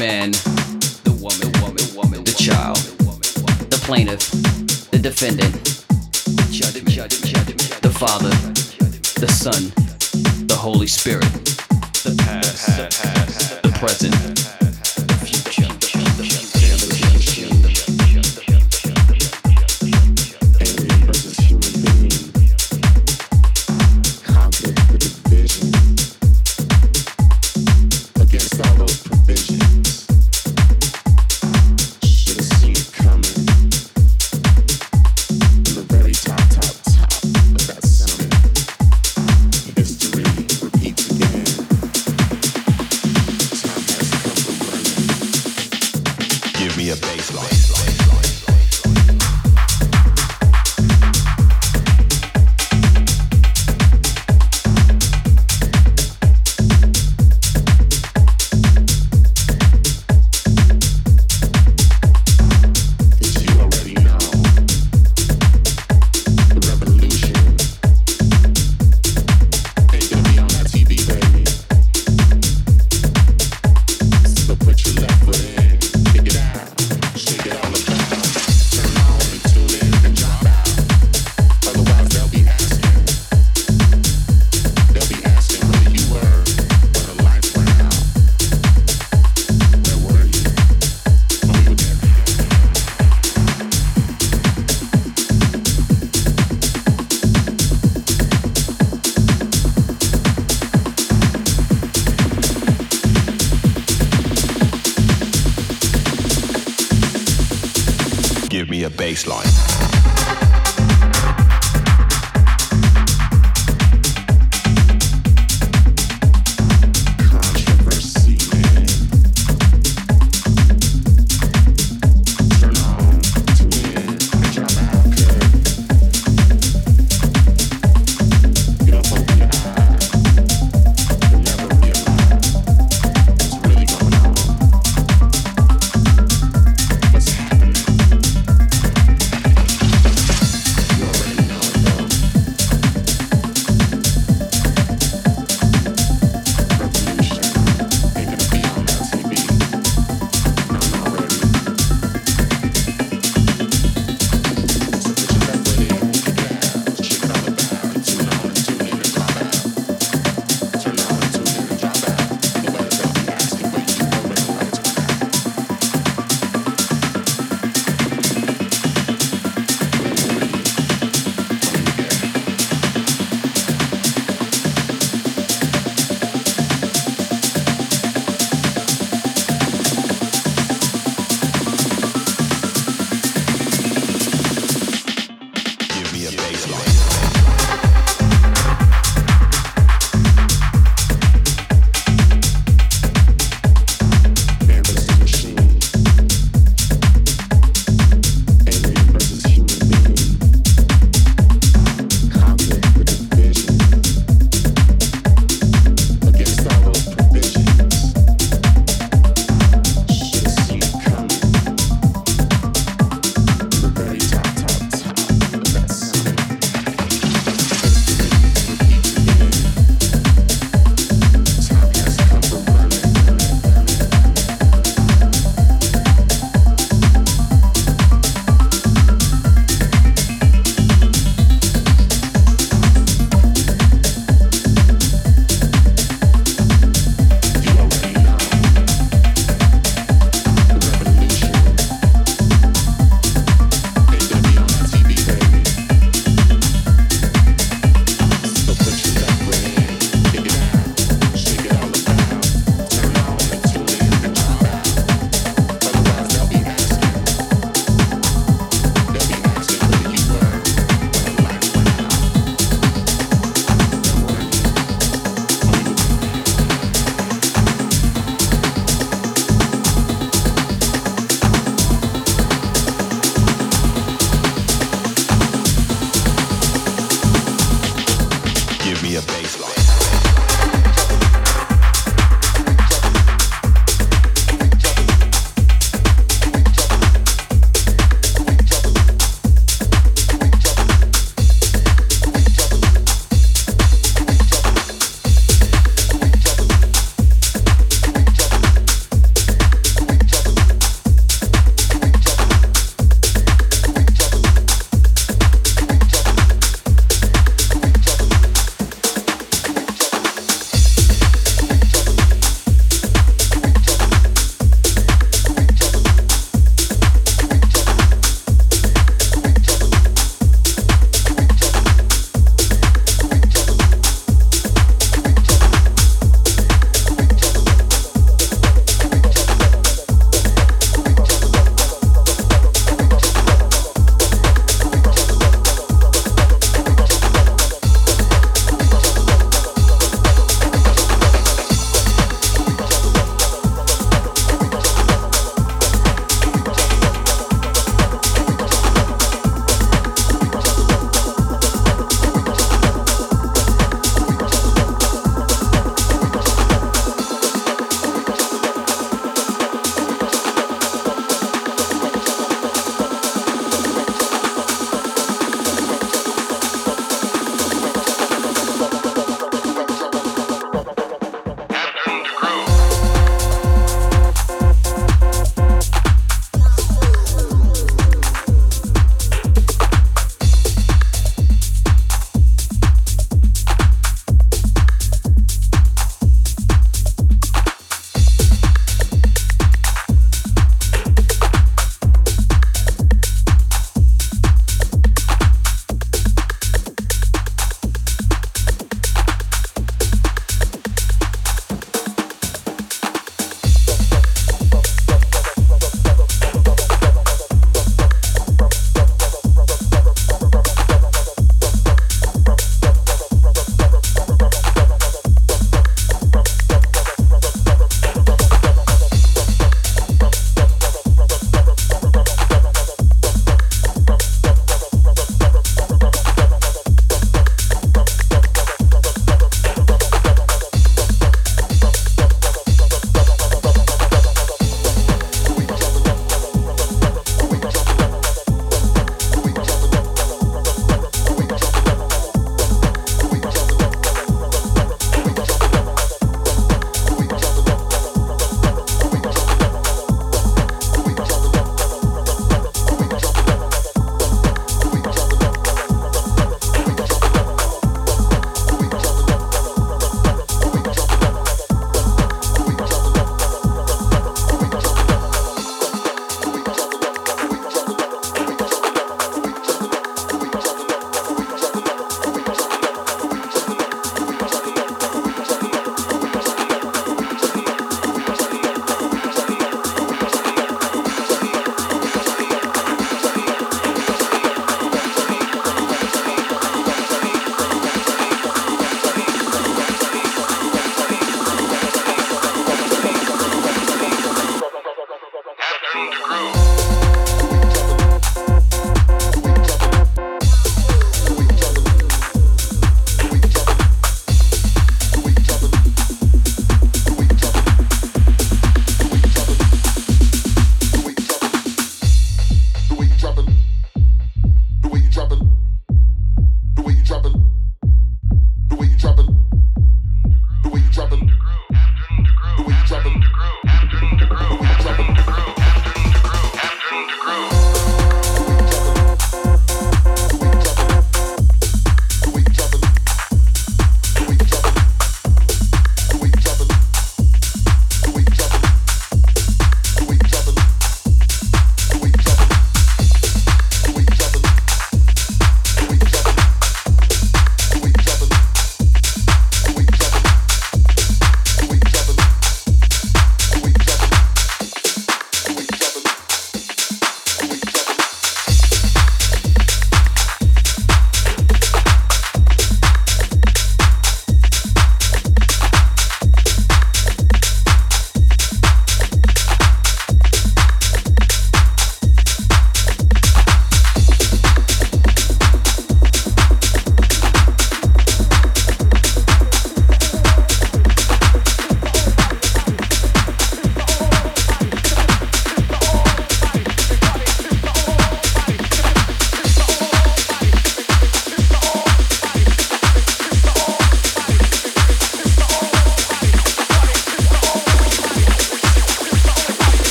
man, the woman, woman, woman, the child, the plaintiff, the defendant, the the father, the son, the Holy Spirit, the past, the present,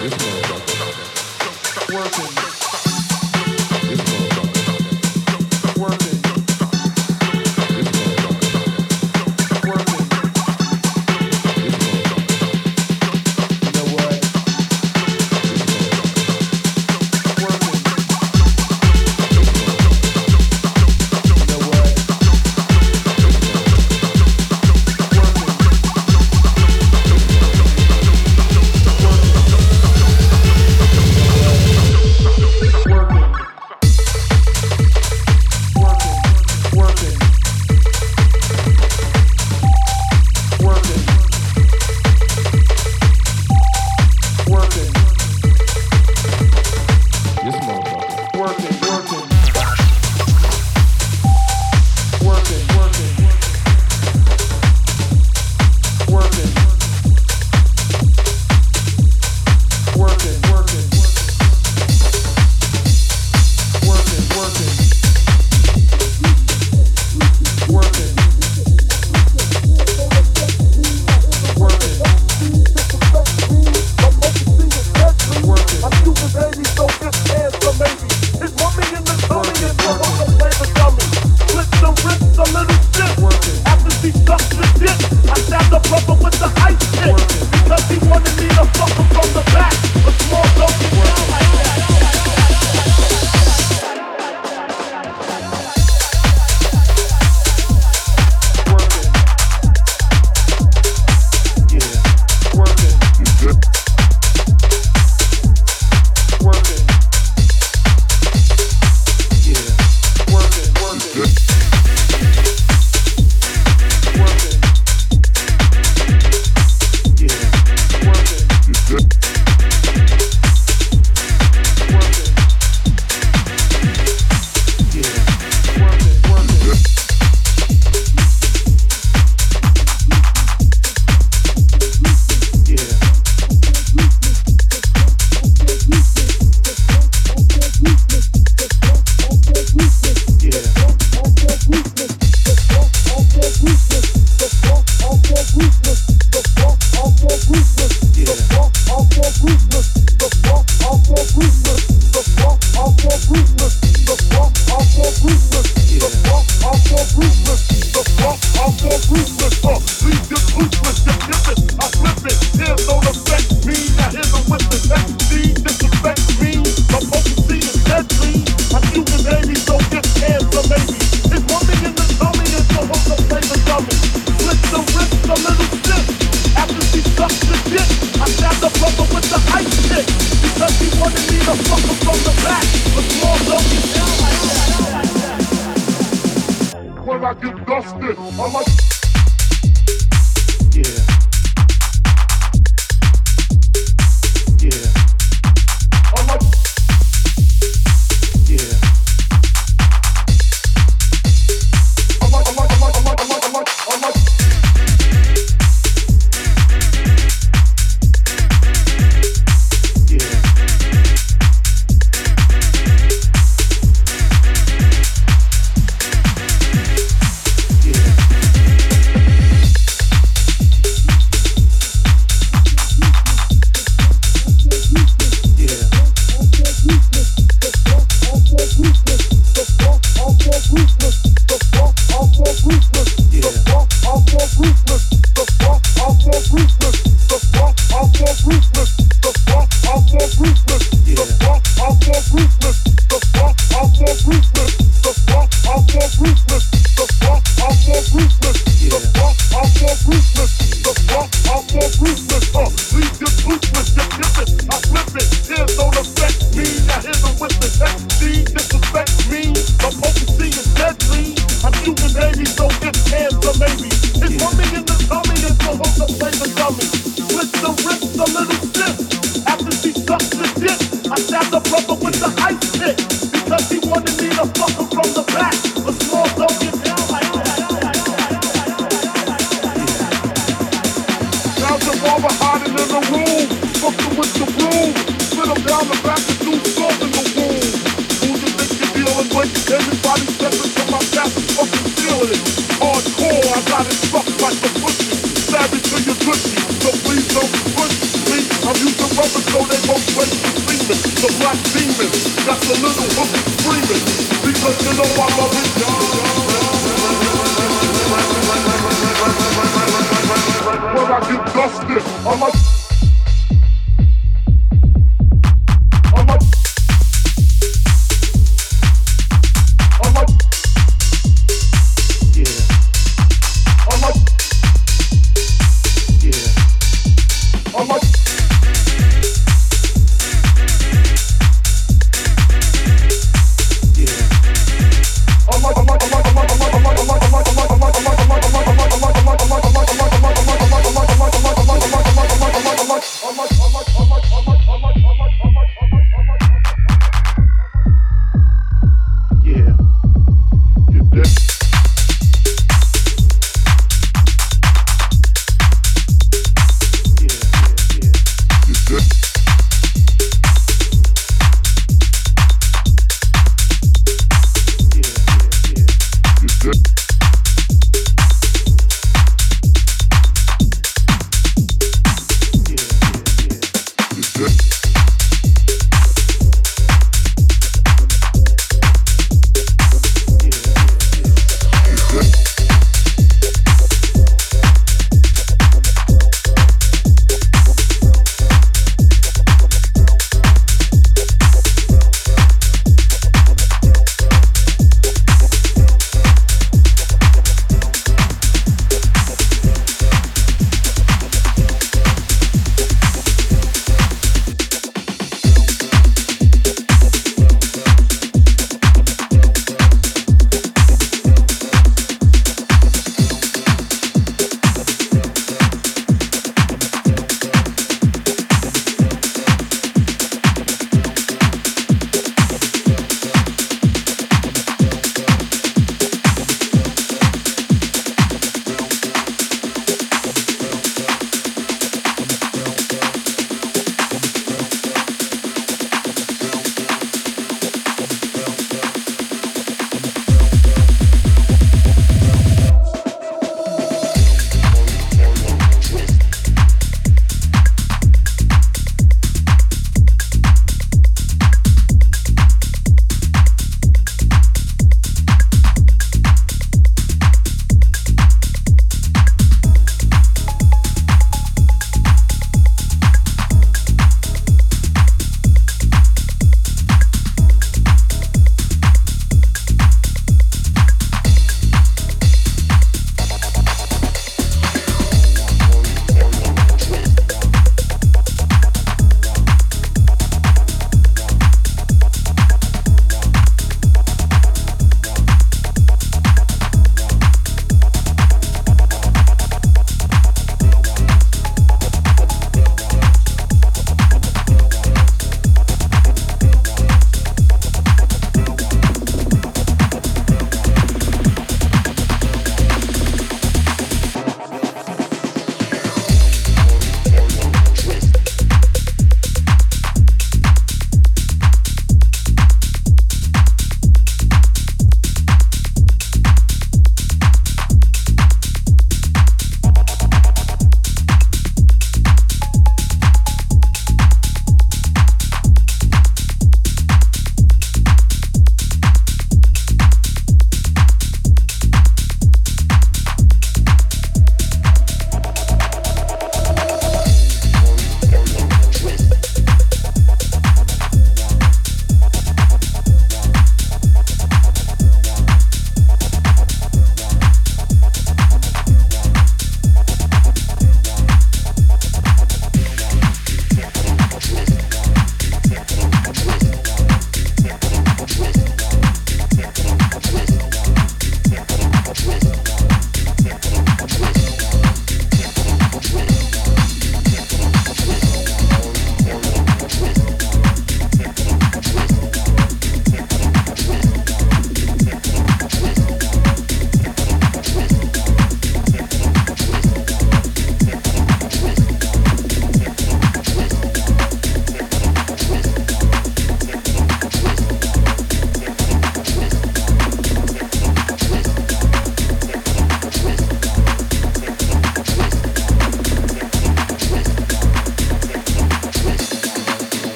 Yeah.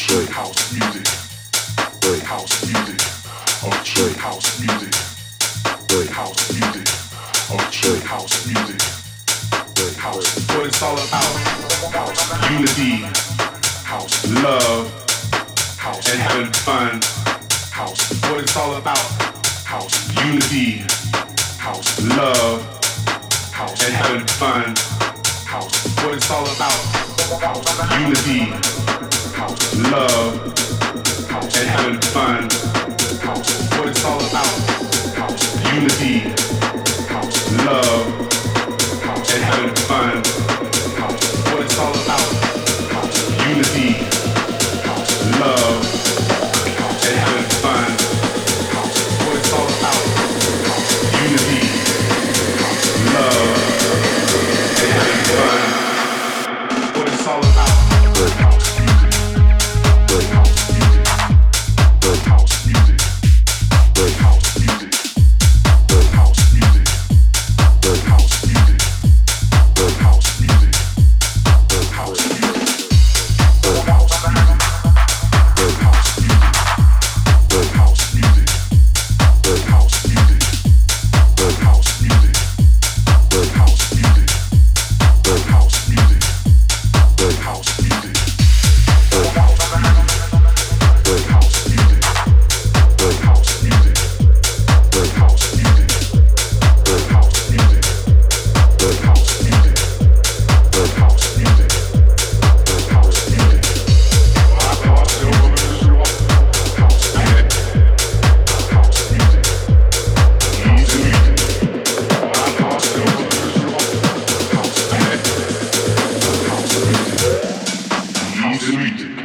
Okay. House music. House music. Okay. House music. House music. Okay. House music. House. What it's all about. House. Unity. House. Love. House. And having fun. House. What it's all about. House. Unity. House. Love. House. And having fun. House. What it's all about. House. Unity love, and having fun. What it's all about. Unity, love, and having fun. Slide.